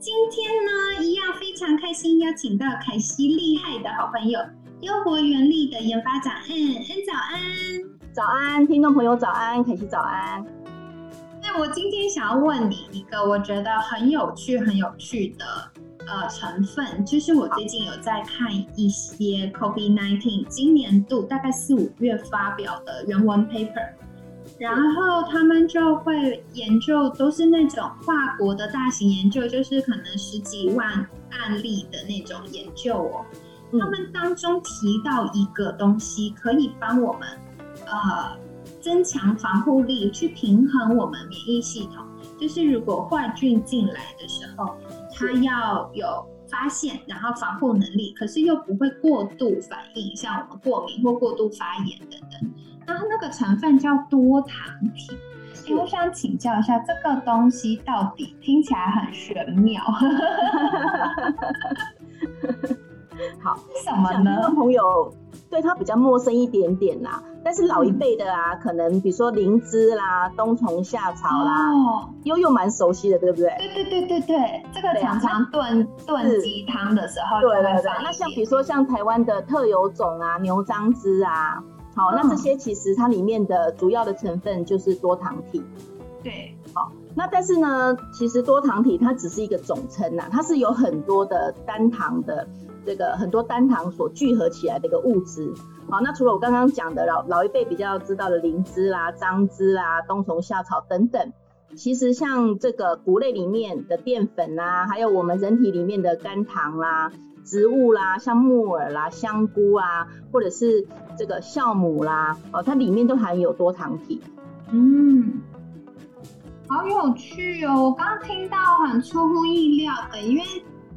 今天呢，一样非常开心，邀请到凯西厉害的好朋友优活原力的研发长恩恩早安，早安，听众朋友早安，凯西早安。那我今天想要问你一个我觉得很有趣、很有趣的呃成分，就是我最近有在看一些 COVID-19 今年度大概四五月发表的原文 paper。然后他们就会研究，都是那种跨国的大型研究，就是可能十几万案例的那种研究哦。他们当中提到一个东西，可以帮我们呃增强防护力，去平衡我们免疫系统。就是如果坏菌进来的时候，它要有发现，然后防护能力，可是又不会过度反应，像我们过敏或过度发炎等等。它那个成分叫多糖体，我想请教一下，这个东西到底听起来很玄妙。好，什么呢？朋友对它比较陌生一点点啦，但是老一辈的啊，可能比如说灵芝啦、冬虫夏草啦，哦，悠悠蛮熟悉的，对不对？对对对对对，这个常常炖炖鸡汤的时候，对对对。那像比如说像台湾的特有种啊，牛樟芝啊。好，那这些其实它里面的主要的成分就是多糖体。对，好，那但是呢，其实多糖体它只是一个总称呐，它是有很多的单糖的这个很多单糖所聚合起来的一个物质。好，那除了我刚刚讲的老老一辈比较知道的灵芝啦、樟芝啦、冬虫夏草等等，其实像这个谷类里面的淀粉啦，还有我们人体里面的甘糖啦。植物啦，像木耳啦、香菇啊，或者是这个酵母啦，哦，它里面都含有多糖体。嗯，好有趣哦！我刚刚听到很出乎意料的，因为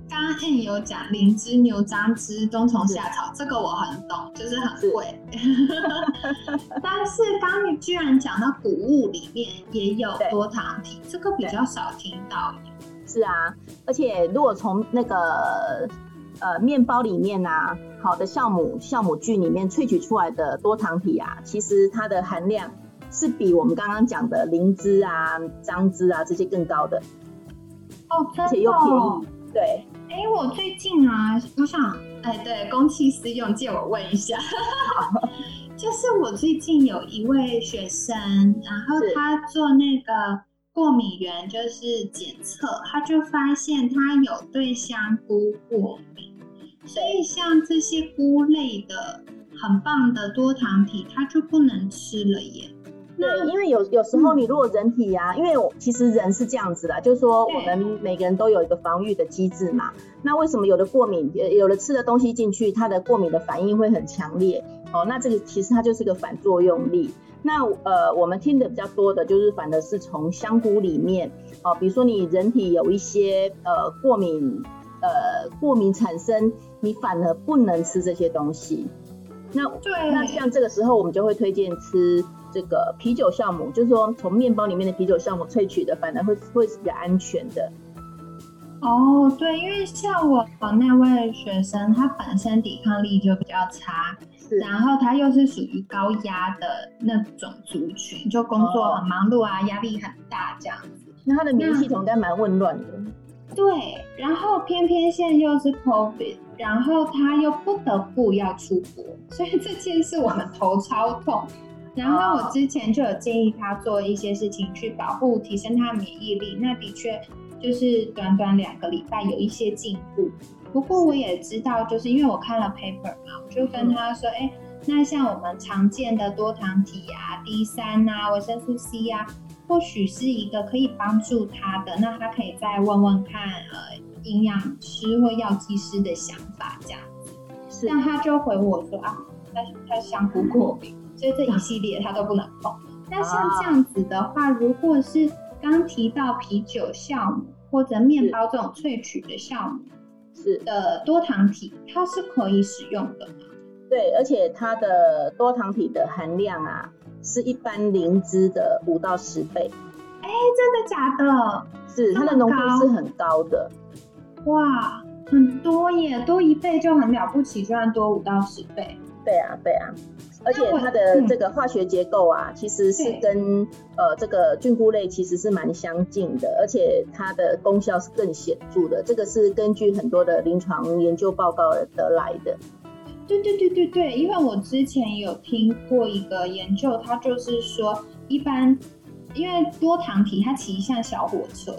刚刚 N 有讲灵芝、牛樟芝、冬虫夏草，这个我很懂，就是很贵。但是刚你居然讲到谷物里面也有多糖体，这个比较少听到。是啊，而且如果从那个。呃，面包里面啊，好的酵母酵母菌里面萃取出来的多糖体啊，其实它的含量是比我们刚刚讲的灵芝啊、樟芝啊这些更高的。哦，而且又便宜。对。哎，我最近啊，我想，哎，对，公器私用，借我问一下。就是我最近有一位学生，然后他做那个。过敏源就是检测，他就发现他有对香菇过敏，所以像这些菇类的很棒的多糖体，他就不能吃了耶。对，因为有有时候你如果人体啊，因为其实人是这样子的，就是说我们每个人都有一个防御的机制嘛。那为什么有的过敏，有的吃的东西进去，它的过敏的反应会很强烈？哦，那这个其实它就是个反作用力。那呃，我们听的比较多的就是，反而是从香菇里面，哦，比如说你人体有一些呃过敏，呃过敏产生，你反而不能吃这些东西。那对，那像这个时候，我们就会推荐吃这个啤酒酵母，就是说从面包里面的啤酒酵母萃取的，反而会会是比较安全的。哦，对，因为像我那位学生，他本身抵抗力就比较差。然后他又是属于高压的那种族群，就工作很忙碌啊，压力很大这样子。那他的免疫系统应该蛮混乱的。对，然后偏偏现在又是 COVID，然后他又不得不要出国，所以这件事我们头超痛。然后我之前就有建议他做一些事情去保护、提升他的免疫力，那的确就是短短两个礼拜有一些进步。不过我也知道，就是因为我看了 paper 嘛，我就跟他说，哎，那像我们常见的多糖体啊、D 三啊、维生素 C 啊，或许是一个可以帮助他的，那他可以再问问看，呃，营养师或药剂师的想法这样子。那他就回我说啊，他他香菇过敏，所以这一系列他都不能碰。那像这样子的话，如果是刚提到啤酒酵母或者面包这种萃取的酵母。是的多糖体，它是可以使用的吗？对，而且它的多糖体的含量啊，是一般灵芝的五到十倍。哎，真的假的？是，它的浓度是很高的。哇，很多耶，多一倍就很了不起，居然多五到十倍。对啊，对啊。而且它的这个化学结构啊，其实是跟呃这个菌菇类其实是蛮相近的，而且它的功效是更显著的。这个是根据很多的临床研究报告而得来的。对对对对对，因为我之前有听过一个研究，它就是说，一般因为多糖体它其实像小火车，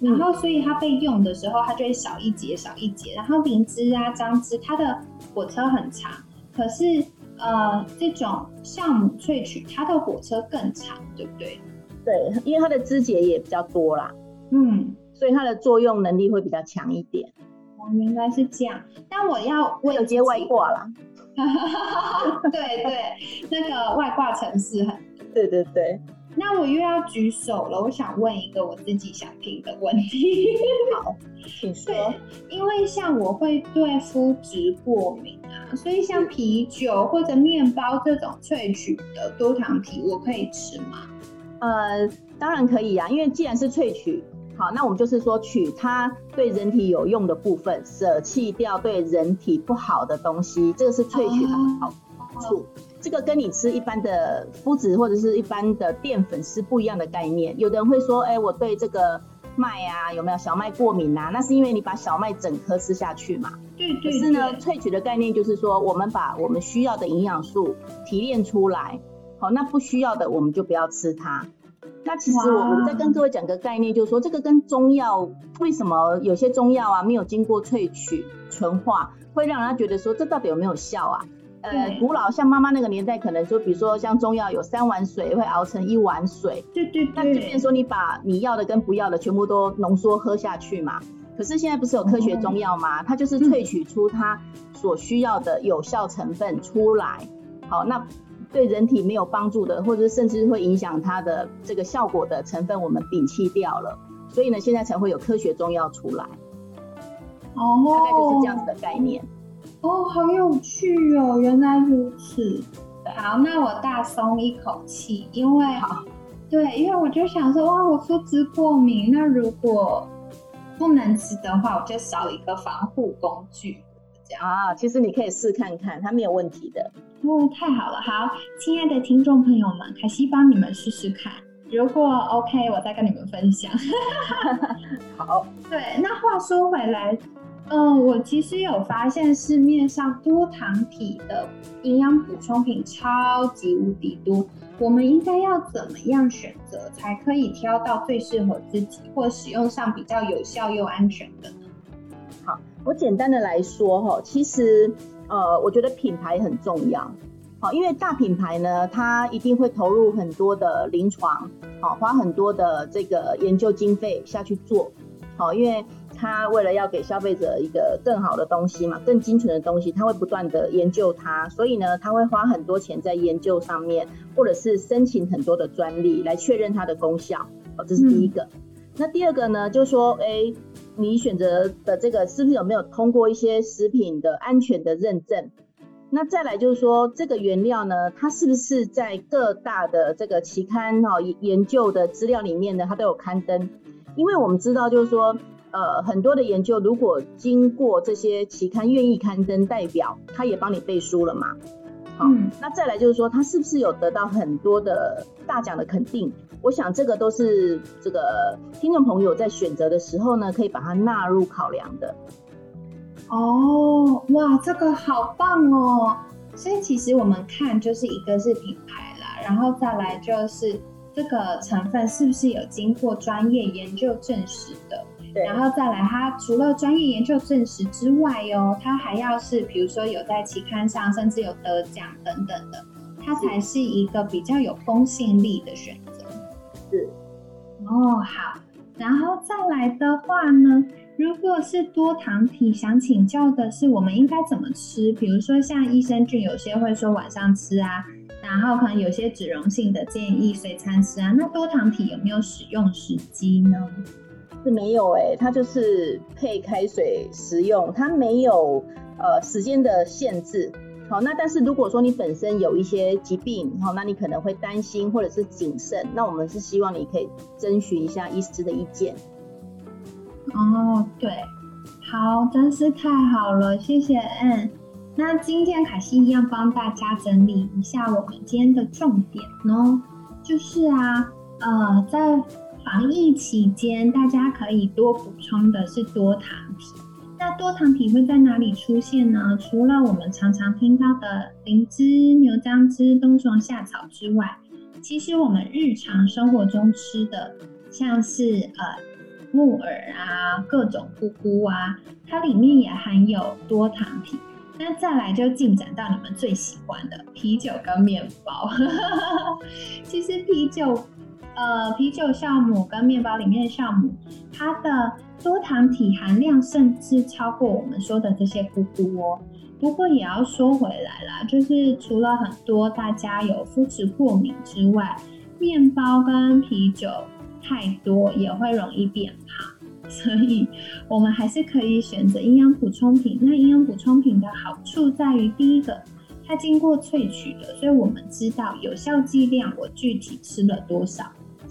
然后所以它被用的时候，它就会少一节少一节。然后灵芝啊、张芝，它的火车很长，可是。呃，这种酵母萃取，它的火车更长，对不对？对，因为它的枝节也比较多啦，嗯，所以它的作用能力会比较强一点。哦，原来是这样。但我要我有接外挂了。对对，那个外挂城市很。对对对。那我又要举手了，我想问一个我自己想听的问题。好，请说。因为像我会对麸质过敏啊，所以像啤酒或者面包这种萃取的多糖体，我可以吃吗？呃，当然可以啊，因为既然是萃取，好，那我们就是说取它对人体有用的部分，舍弃掉对人体不好的东西，这个是萃取的好处。这个跟你吃一般的麸质或者是一般的淀粉是不一样的概念。有的人会说，哎，我对这个麦啊有没有小麦过敏啊？那是因为你把小麦整颗吃下去嘛。对对。可是呢，萃取的概念就是说，我们把我们需要的营养素提炼出来，好，那不需要的我们就不要吃它。那其实我我们在跟各位讲个概念，就是说这个跟中药为什么有些中药啊没有经过萃取纯化，会让人家觉得说这到底有没有效啊？呃，古老像妈妈那个年代，可能说，比如说像中药有三碗水会熬成一碗水，对对对，那就变说你把你要的跟不要的全部都浓缩喝下去嘛。可是现在不是有科学中药吗？它就是萃取出它所需要的有效成分出来。好，那对人体没有帮助的，或者甚至会影响它的这个效果的成分，我们摒弃掉了。所以呢，现在才会有科学中药出来。哦，大概就是这样子的概念。哦，好有趣哦！原来如此。好，那我大松一口气，因为对，因为我就想说，哇，我肤质过敏，那如果不能吃的话，我就少一个防护工具，这样啊。其实你可以试看看，它没有问题的。哦，太好了。好，亲爱的听众朋友们，凯西帮你们试试看，如果 OK，我再跟你们分享。好，对，那话说回来。嗯，我其实有发现市面上多糖体的营养补充品超级无敌多，我们应该要怎么样选择才可以挑到最适合自己或使用上比较有效又安全的我简单的来说哈，其实呃，我觉得品牌很重要，好，因为大品牌呢，它一定会投入很多的临床，好，花很多的这个研究经费下去做，好，因为。它为了要给消费者一个更好的东西嘛，更精准的东西，它会不断的研究它，所以呢，它会花很多钱在研究上面，或者是申请很多的专利来确认它的功效。哦，这是第一个。那第二个呢，就是说，哎，你选择的这个是不是有没有通过一些食品的安全的认证？那再来就是说，这个原料呢，它是不是在各大的这个期刊哈研究的资料里面呢，它都有刊登？因为我们知道，就是说。呃，很多的研究，如果经过这些期刊愿意刊登，代表他也帮你背书了嘛。好，那再来就是说，他是不是有得到很多的大奖的肯定？我想这个都是这个听众朋友在选择的时候呢，可以把它纳入考量的。哦，哇，这个好棒哦！所以其实我们看就是一个是品牌啦，然后再来就是这个成分是不是有经过专业研究证实的。然后再来，他除了专业研究证实之外哟，他还要是比如说有在期刊上，甚至有得奖等等的，它才是一个比较有公信力的选择。是，哦，好。然后再来的话呢，如果是多糖体，想请教的是我们应该怎么吃？比如说像益生菌，有些会说晚上吃啊，然后可能有些脂溶性的建议随餐吃啊。那多糖体有没有使用时机呢？是没有哎，它就是配开水食用，它没有呃时间的限制。好，那但是如果说你本身有一些疾病，好，那你可能会担心或者是谨慎，那我们是希望你可以征询一下医师的意见。哦，对，好，真是太好了，谢谢嗯。那今天凯西一样帮大家整理一下我们今天的重点哦，就是啊，呃，在防疫期间，大家可以多补充的是多糖体。那多糖体会在哪里出现呢？除了我们常常听到的灵芝、牛樟芝、冬虫夏草之外，其实我们日常生活中吃的，像是呃木耳啊、各种菇菇啊，它里面也含有多糖体。那再来就进展到你们最喜欢的啤酒跟面包。其实啤酒。呃，啤酒酵母跟面包里面的酵母，它的多糖体含量甚至超过我们说的这些菇菇哦。不过也要说回来啦，就是除了很多大家有肤质过敏之外，面包跟啤酒太多也会容易变胖，所以我们还是可以选择营养补充品。那营养补充品的好处在于，第一个，它经过萃取的，所以我们知道有效剂量，我具体吃了多少。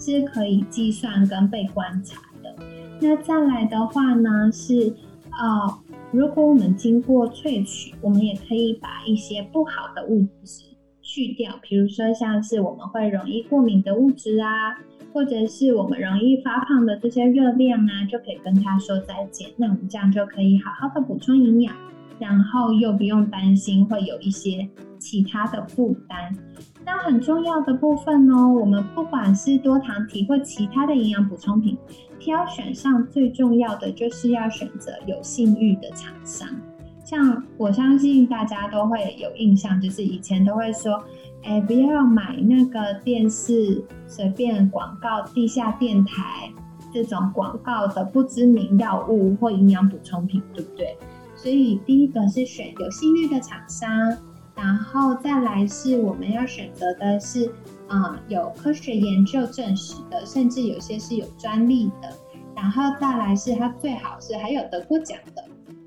是可以计算跟被观察的。那再来的话呢，是呃，如果我们经过萃取，我们也可以把一些不好的物质去掉，比如说像是我们会容易过敏的物质啊，或者是我们容易发胖的这些热量啊，就可以跟它说再见。那我们这样就可以好好的补充营养，然后又不用担心会有一些其他的负担。那很重要的部分哦，我们不管是多糖体或其他的营养补充品，挑选上最重要的就是要选择有信誉的厂商。像我相信大家都会有印象，就是以前都会说，哎，不要买那个电视随便广告、地下电台这种广告的不知名药物或营养补充品，对不对？所以第一个是选有信誉的厂商。然后再来是我们要选择的是，啊，有科学研究证实的，甚至有些是有专利的。然后再来是它最好是还有得过奖的。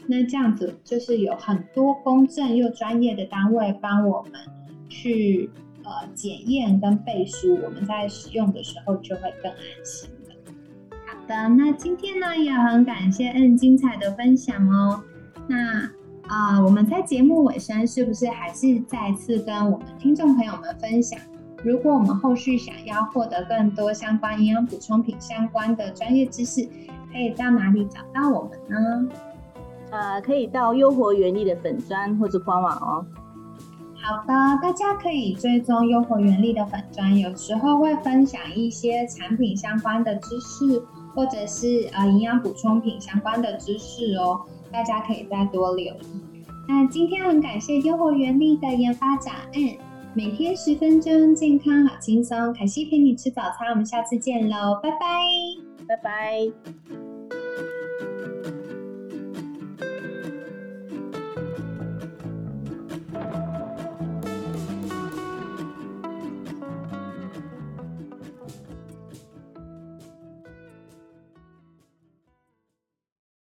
那这样子就是有很多公正又专业的单位帮我们去呃检验跟背书，我们在使用的时候就会更安心的。好的，那今天呢也很感谢嗯精彩的分享哦。那。啊，我们在节目尾声是不是还是再次跟我们听众朋友们分享？如果我们后续想要获得更多相关营养补充品相关的专业知识，可以到哪里找到我们呢？呃，可以到优活原力的粉砖或者官网哦。好的，大家可以追踪优活原力的粉砖，有时候会分享一些产品相关的知识，或者是呃营养补充品相关的知识哦。大家可以再多留意。那今天很感谢优活原力的研发长，嗯，每天十分钟，健康好轻松。凯西陪你吃早餐，我们下次见喽，拜拜，拜拜。